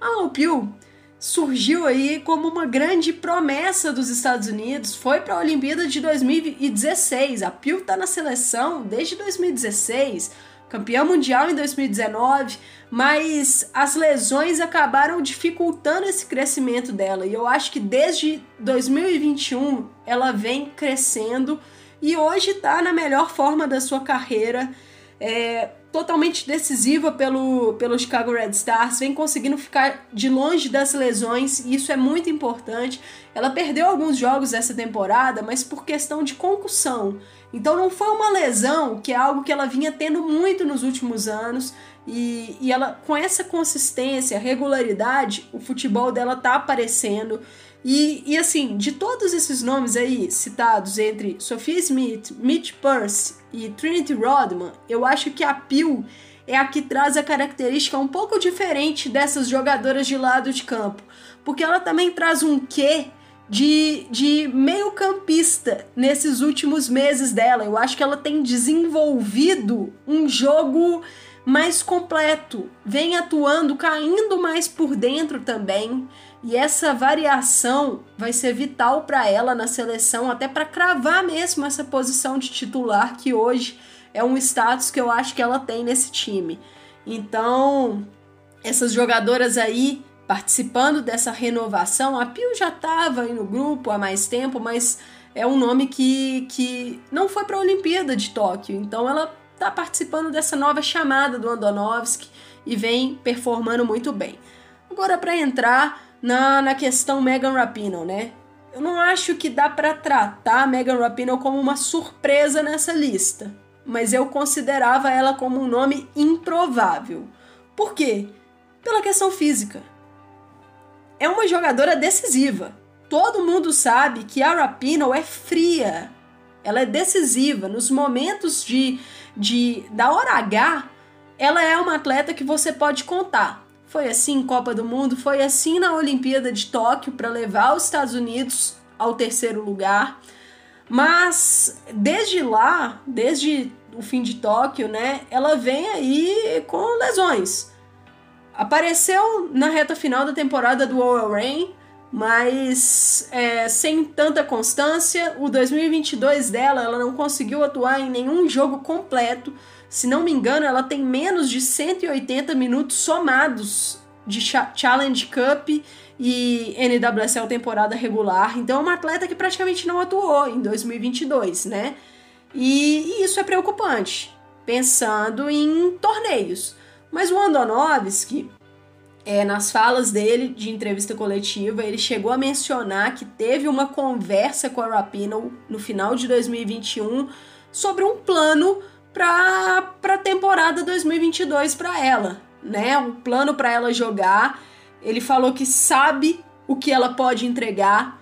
A Alpiu surgiu aí como uma grande promessa dos Estados Unidos, foi para a Olimpíada de 2016. A Pio está na seleção desde 2016, campeã mundial em 2019, mas as lesões acabaram dificultando esse crescimento dela. E eu acho que desde 2021 ela vem crescendo e hoje está na melhor forma da sua carreira. É, totalmente decisiva pelo, pelo Chicago Red Stars, vem conseguindo ficar de longe das lesões, e isso é muito importante. Ela perdeu alguns jogos essa temporada, mas por questão de concussão. Então não foi uma lesão, que é algo que ela vinha tendo muito nos últimos anos, e, e ela com essa consistência, regularidade, o futebol dela tá aparecendo. E, e assim, de todos esses nomes aí citados entre Sophie Smith, Mitch Purse e Trinity Rodman, eu acho que a Peel é a que traz a característica um pouco diferente dessas jogadoras de lado de campo, porque ela também traz um quê de, de meio campista nesses últimos meses dela. Eu acho que ela tem desenvolvido um jogo mais completo, vem atuando, caindo mais por dentro também. E essa variação vai ser vital para ela na seleção, até para cravar mesmo essa posição de titular que hoje é um status que eu acho que ela tem nesse time. Então, essas jogadoras aí participando dessa renovação, a Pio já estava aí no grupo há mais tempo, mas é um nome que, que não foi para a Olimpíada de Tóquio, então ela está participando dessa nova chamada do Andonovski e vem performando muito bem. Agora, para entrar na, na questão Megan Rapinoe, né? Eu não acho que dá para tratar Megan Rapinoe como uma surpresa nessa lista, mas eu considerava ela como um nome improvável. Por quê? Pela questão física. É uma jogadora decisiva. Todo mundo sabe que a Rapinoe é fria. Ela é decisiva nos momentos de de da hora H, ela é uma atleta que você pode contar. Foi assim em Copa do Mundo, foi assim na Olimpíada de Tóquio para levar os Estados Unidos ao terceiro lugar. Mas desde lá, desde o fim de Tóquio, né, ela vem aí com lesões. Apareceu na reta final da temporada do All Rain, mas é, sem tanta constância. O 2022 dela, ela não conseguiu atuar em nenhum jogo completo. Se não me engano, ela tem menos de 180 minutos somados de Challenge Cup e NWSL temporada regular. Então é uma atleta que praticamente não atuou em 2022, né? E, e isso é preocupante, pensando em torneios. Mas o Andonovski, é, nas falas dele de entrevista coletiva, ele chegou a mencionar que teve uma conversa com a Rapino no final de 2021 sobre um plano para a temporada 2022 para ela, né? Um plano para ela jogar. Ele falou que sabe o que ela pode entregar,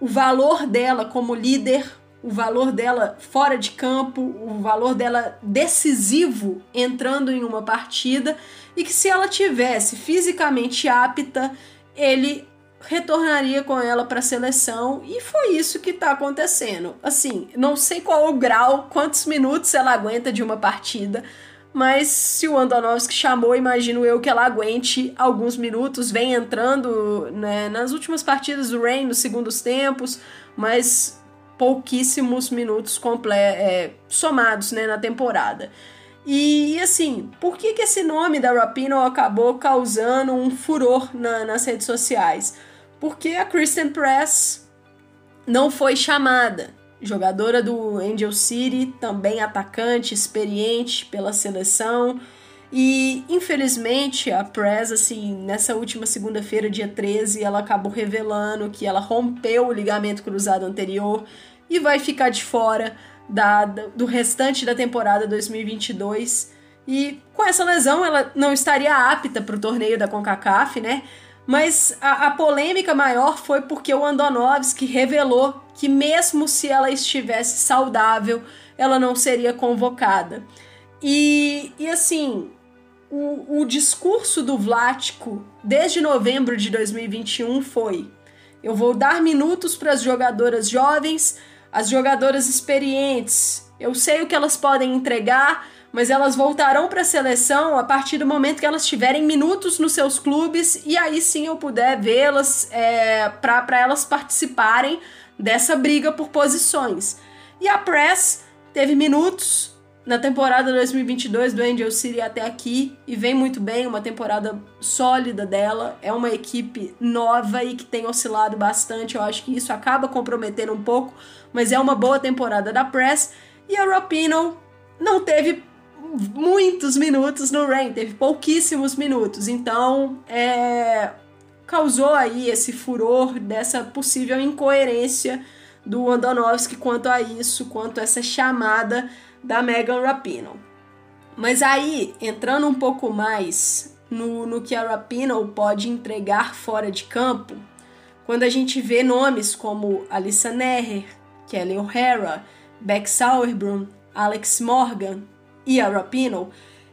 o valor dela como líder, o valor dela fora de campo, o valor dela decisivo entrando em uma partida e que se ela tivesse fisicamente apta, ele retornaria com ela para a seleção e foi isso que está acontecendo. Assim, não sei qual o grau, quantos minutos ela aguenta de uma partida, mas se o Andonovski chamou, imagino eu que ela aguente alguns minutos, vem entrando né, nas últimas partidas do Rain, nos segundos tempos, mas pouquíssimos minutos é, somados né, na temporada. E, assim, por que, que esse nome da Rapino acabou causando um furor na, nas redes sociais? Porque a Kristen Press não foi chamada. Jogadora do Angel City, também atacante, experiente pela seleção. E infelizmente a Press, assim, nessa última segunda-feira, dia 13, ela acabou revelando que ela rompeu o ligamento cruzado anterior e vai ficar de fora da, do restante da temporada 2022. E com essa lesão ela não estaria apta para o torneio da CONCACAF, né? Mas a, a, polêmica maior foi porque o Andonovski revelou que mesmo se ela estivesse saudável, ela não seria convocada. E, e assim, o, o discurso do Vlático desde novembro de 2021 foi: eu vou dar minutos para as jogadoras jovens, as jogadoras experientes, eu sei o que elas podem entregar, mas elas voltarão para a seleção a partir do momento que elas tiverem minutos nos seus clubes e aí sim eu puder vê-las é, para elas participarem dessa briga por posições. E a Press teve minutos na temporada 2022 do Angel City até aqui e vem muito bem, uma temporada sólida dela. É uma equipe nova e que tem oscilado bastante. Eu acho que isso acaba comprometendo um pouco, mas é uma boa temporada da Press. E a Rapino não teve muitos minutos no Rain, teve pouquíssimos minutos. Então, é, causou aí esse furor dessa possível incoerência do Andonovski quanto a isso, quanto a essa chamada da Megan Rapinoe. Mas aí, entrando um pouco mais no, no que a Rapinoe pode entregar fora de campo, quando a gente vê nomes como Alissa Neher, Kelly O'Hara, Beck Sauerbrunn, Alex Morgan e a Rapinoe,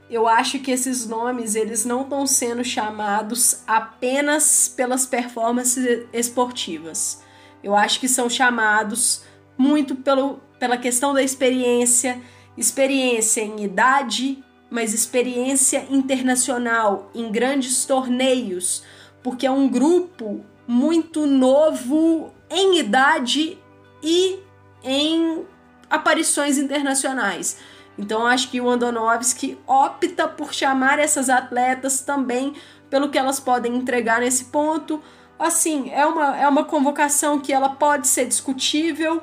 eu acho que esses nomes eles não estão sendo chamados apenas pelas performances esportivas. Eu acho que são chamados muito pelo, pela questão da experiência, experiência em idade, mas experiência internacional em grandes torneios, porque é um grupo muito novo em idade e em aparições internacionais. Então acho que o Andonovski opta por chamar essas atletas também pelo que elas podem entregar nesse ponto. Assim, é uma, é uma convocação que ela pode ser discutível,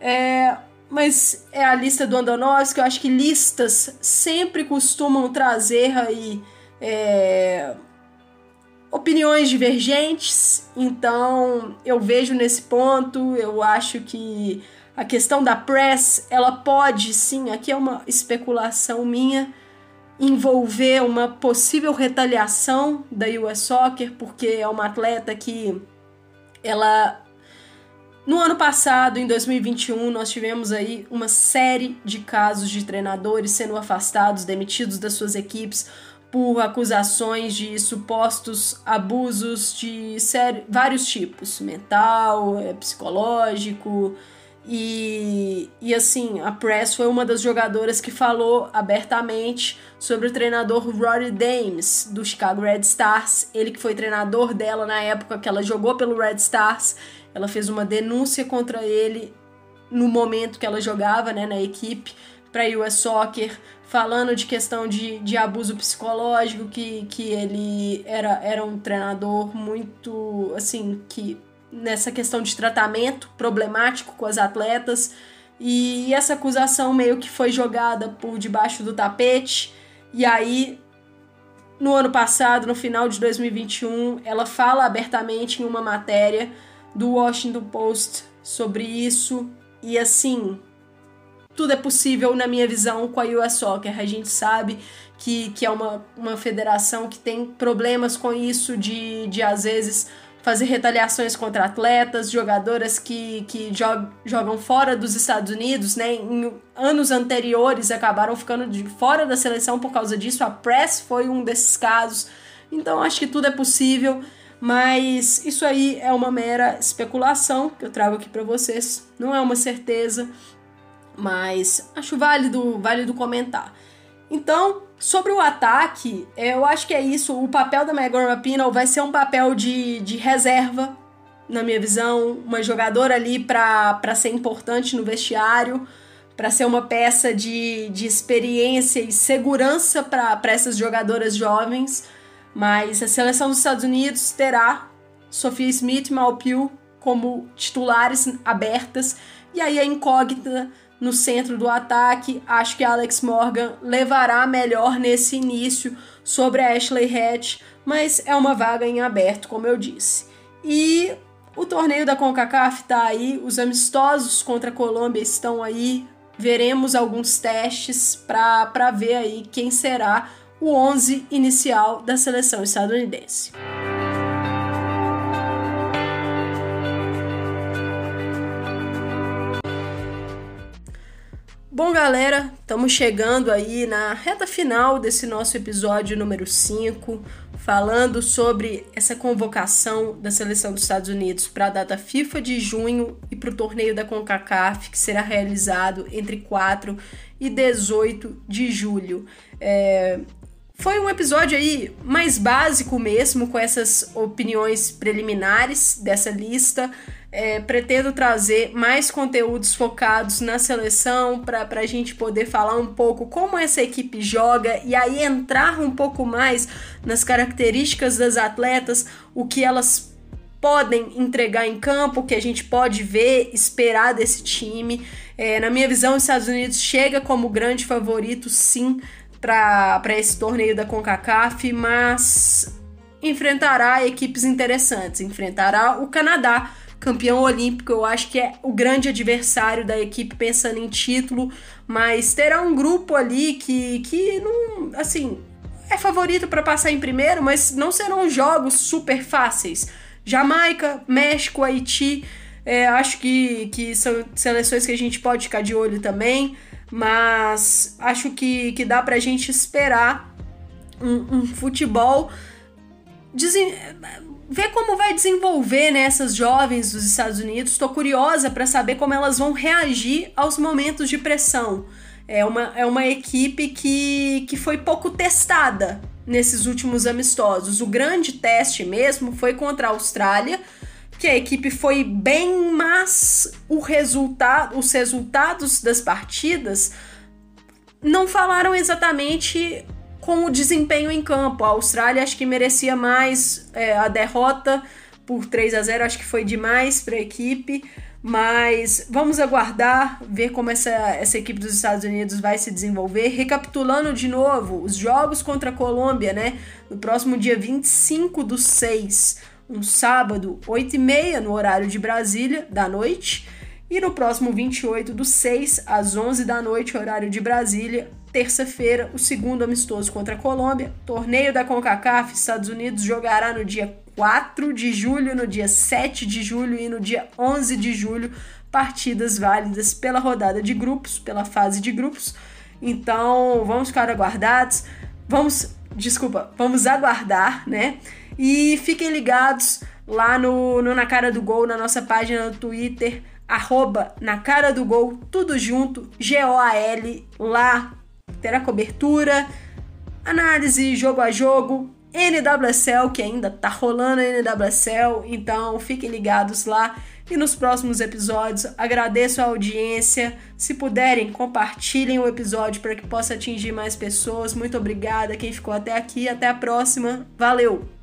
é, mas é a lista do Andonovski. Eu acho que listas sempre costumam trazer aí é, opiniões divergentes, então eu vejo nesse ponto, eu acho que a questão da press, ela pode sim, aqui é uma especulação minha, envolver uma possível retaliação da US Soccer, porque é uma atleta que ela no ano passado, em 2021, nós tivemos aí uma série de casos de treinadores sendo afastados, demitidos das suas equipes por acusações de supostos abusos de vários tipos, mental, é, psicológico, e, e assim, a Press foi uma das jogadoras que falou abertamente sobre o treinador Rory Dames, do Chicago Red Stars. Ele que foi treinador dela na época que ela jogou pelo Red Stars. Ela fez uma denúncia contra ele no momento que ela jogava né, na equipe para US Soccer, falando de questão de, de abuso psicológico, que, que ele era, era um treinador muito, assim, que nessa questão de tratamento problemático com as atletas. E essa acusação meio que foi jogada por debaixo do tapete. E aí, no ano passado, no final de 2021, ela fala abertamente em uma matéria do Washington Post sobre isso. E assim, tudo é possível na minha visão com a US Soccer. A gente sabe que, que é uma, uma federação que tem problemas com isso de, de às vezes fazer retaliações contra atletas, jogadoras que, que jog, jogam fora dos Estados Unidos, né? Em anos anteriores acabaram ficando de fora da seleção por causa disso. A Press foi um desses casos. Então acho que tudo é possível, mas isso aí é uma mera especulação que eu trago aqui para vocês. Não é uma certeza, mas acho válido, válido comentar. Então, Sobre o ataque, eu acho que é isso. O papel da Megan Rapinoe vai ser um papel de, de reserva, na minha visão. Uma jogadora ali para ser importante no vestiário, para ser uma peça de, de experiência e segurança para essas jogadoras jovens. Mas a seleção dos Estados Unidos terá Sophia Smith e Malpiu como titulares abertas. E aí a incógnita no centro do ataque. Acho que Alex Morgan levará melhor nesse início sobre a Ashley Hatch, mas é uma vaga em aberto, como eu disse. E o torneio da CONCACAF está aí, os amistosos contra a Colômbia estão aí. Veremos alguns testes para ver aí quem será o 11 inicial da seleção estadunidense. Bom, galera, estamos chegando aí na reta final desse nosso episódio número 5, falando sobre essa convocação da seleção dos Estados Unidos para a data FIFA de junho e para o torneio da CONCACAF, que será realizado entre 4 e 18 de julho. É, foi um episódio aí mais básico mesmo, com essas opiniões preliminares dessa lista. É, pretendo trazer mais conteúdos focados na seleção para a gente poder falar um pouco como essa equipe joga e aí entrar um pouco mais nas características das atletas, o que elas podem entregar em campo, o que a gente pode ver, esperar desse time. É, na minha visão, os Estados Unidos chega como grande favorito, sim, para esse torneio da CONCACAF, mas enfrentará equipes interessantes. Enfrentará o Canadá, campeão olímpico, eu acho que é o grande adversário da equipe pensando em título, mas terá um grupo ali que, que não, assim, é favorito para passar em primeiro, mas não serão jogos super fáceis. Jamaica, México, Haiti, é, acho que, que são seleções que a gente pode ficar de olho também mas acho que, que dá pra gente esperar um, um futebol. ver como vai desenvolver né, essas jovens dos Estados Unidos. Estou curiosa para saber como elas vão reagir aos momentos de pressão. É uma, é uma equipe que, que foi pouco testada nesses últimos amistosos. O grande teste mesmo foi contra a Austrália, que a equipe foi bem, mas o resultado, os resultados das partidas não falaram exatamente com o desempenho em campo. A Austrália acho que merecia mais é, a derrota por 3 a 0 acho que foi demais para a equipe. Mas vamos aguardar, ver como essa, essa equipe dos Estados Unidos vai se desenvolver. Recapitulando de novo, os jogos contra a Colômbia, né? No próximo dia 25 do 6, um sábado, 8h30 no horário de Brasília, da noite. E no próximo 28 do 6, às 11 da noite, horário de Brasília, terça-feira, o segundo amistoso contra a Colômbia. Torneio da CONCACAF, Estados Unidos jogará no dia 4 de julho, no dia 7 de julho e no dia 11 de julho, partidas válidas pela rodada de grupos, pela fase de grupos. Então, vamos ficar aguardados. Vamos, desculpa, vamos aguardar, né? E fiquem ligados lá no, no Na Cara do Gol, na nossa página no Twitter, arroba Na Cara do Gol, tudo junto, G-O-A-L, lá terá cobertura, análise jogo a jogo, NWSL, que ainda tá rolando a NWSL, então fiquem ligados lá. E nos próximos episódios, agradeço a audiência. Se puderem, compartilhem o episódio para que possa atingir mais pessoas. Muito obrigada quem ficou até aqui. Até a próxima. Valeu!